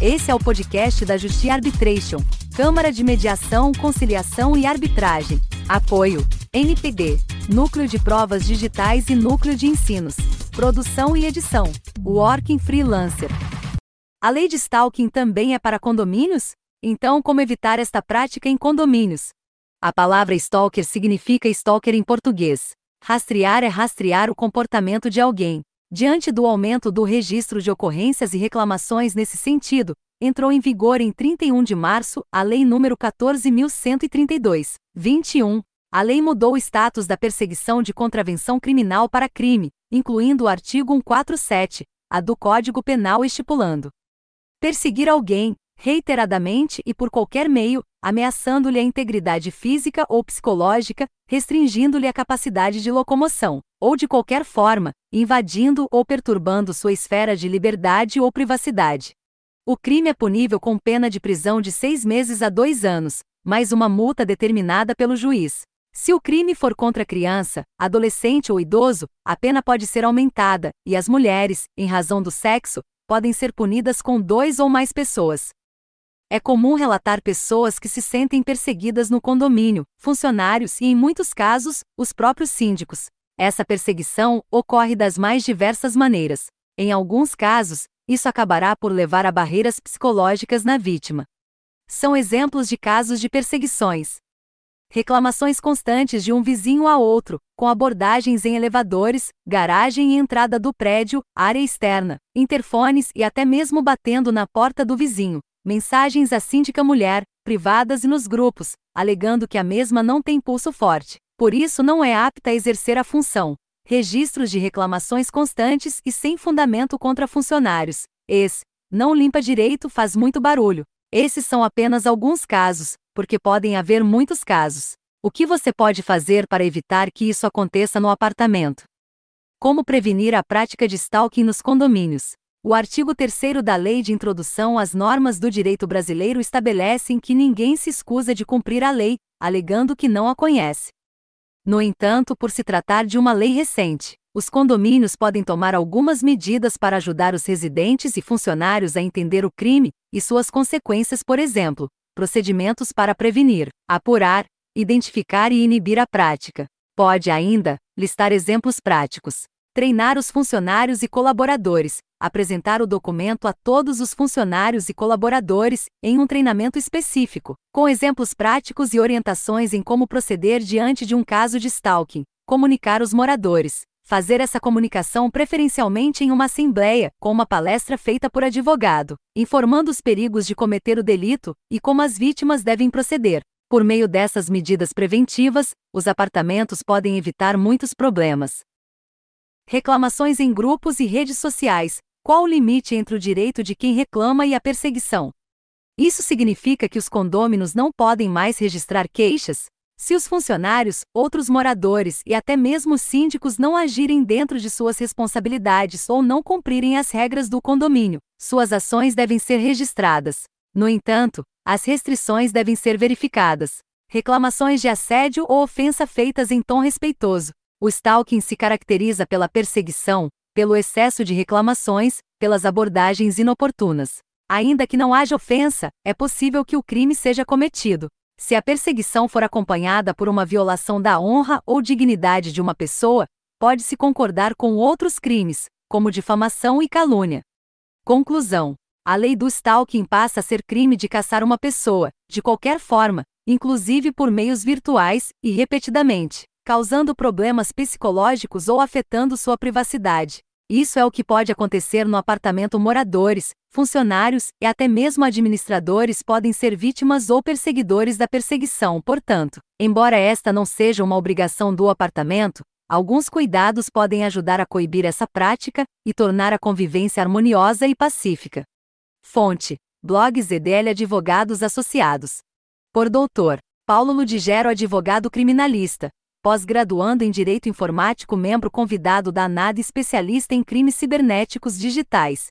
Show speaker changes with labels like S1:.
S1: Esse é o podcast da Justiça Arbitration, Câmara de Mediação, Conciliação e Arbitragem. Apoio: NPD, Núcleo de Provas Digitais e Núcleo de Ensinos. Produção e edição: Working Freelancer. A lei de stalking também é para condomínios? Então, como evitar esta prática em condomínios? A palavra stalker significa stalker em português. Rastrear é rastrear o comportamento de alguém. Diante do aumento do registro de ocorrências e reclamações nesse sentido, entrou em vigor em 31 de março a Lei nº 14.132, 21. A lei mudou o status da perseguição de contravenção criminal para crime, incluindo o artigo 147, a do Código Penal estipulando perseguir alguém, reiteradamente e por qualquer meio, ameaçando-lhe a integridade física ou psicológica, restringindo-lhe a capacidade de locomoção, ou de qualquer forma, invadindo ou perturbando sua esfera de liberdade ou privacidade. O crime é punível com pena de prisão de seis meses a dois anos, mais uma multa determinada pelo juiz. Se o crime for contra criança, adolescente ou idoso, a pena pode ser aumentada, e as mulheres, em razão do sexo, podem ser punidas com dois ou mais pessoas. É comum relatar pessoas que se sentem perseguidas no condomínio, funcionários e, em muitos casos, os próprios síndicos. Essa perseguição ocorre das mais diversas maneiras. Em alguns casos, isso acabará por levar a barreiras psicológicas na vítima. São exemplos de casos de perseguições. Reclamações constantes de um vizinho a outro, com abordagens em elevadores, garagem e entrada do prédio, área externa, interfones e até mesmo batendo na porta do vizinho, mensagens à síndica mulher, privadas e nos grupos, alegando que a mesma não tem pulso forte, por isso não é apta a exercer a função. Registros de reclamações constantes e sem fundamento contra funcionários. Esse, não limpa direito, faz muito barulho. Esses são apenas alguns casos, porque podem haver muitos casos. O que você pode fazer para evitar que isso aconteça no apartamento? Como prevenir a prática de stalking nos condomínios? O artigo 3 da Lei de Introdução às Normas do Direito Brasileiro estabelece que ninguém se escusa de cumprir a lei, alegando que não a conhece. No entanto, por se tratar de uma lei recente, os condomínios podem tomar algumas medidas para ajudar os residentes e funcionários a entender o crime e suas consequências, por exemplo, procedimentos para prevenir, apurar, identificar e inibir a prática. Pode ainda listar exemplos práticos, treinar os funcionários e colaboradores, apresentar o documento a todos os funcionários e colaboradores, em um treinamento específico, com exemplos práticos e orientações em como proceder diante de um caso de stalking, comunicar os moradores, fazer essa comunicação preferencialmente em uma assembleia, com uma palestra feita por advogado, informando os perigos de cometer o delito e como as vítimas devem proceder. Por meio dessas medidas preventivas, os apartamentos podem evitar muitos problemas. Reclamações em grupos e redes sociais, qual o limite entre o direito de quem reclama e a perseguição? Isso significa que os condôminos não podem mais registrar queixas? Se os funcionários, outros moradores e até mesmo os síndicos não agirem dentro de suas responsabilidades ou não cumprirem as regras do condomínio, suas ações devem ser registradas. No entanto, as restrições devem ser verificadas. Reclamações de assédio ou ofensa feitas em tom respeitoso. O stalking se caracteriza pela perseguição, pelo excesso de reclamações, pelas abordagens inoportunas. Ainda que não haja ofensa, é possível que o crime seja cometido. Se a perseguição for acompanhada por uma violação da honra ou dignidade de uma pessoa, pode-se concordar com outros crimes, como difamação e calúnia. Conclusão: a lei do stalking passa a ser crime de caçar uma pessoa, de qualquer forma, inclusive por meios virtuais, e repetidamente, causando problemas psicológicos ou afetando sua privacidade. Isso é o que pode acontecer no apartamento moradores, funcionários e até mesmo administradores podem ser vítimas ou perseguidores da perseguição, portanto, embora esta não seja uma obrigação do apartamento, alguns cuidados podem ajudar a coibir essa prática e tornar a convivência harmoniosa e pacífica. Fonte: Blog ZDL Advogados Associados. Por Dr. Paulo Ludigero Advogado Criminalista pós-graduando em Direito Informático, membro convidado da ANAD especialista em crimes cibernéticos digitais.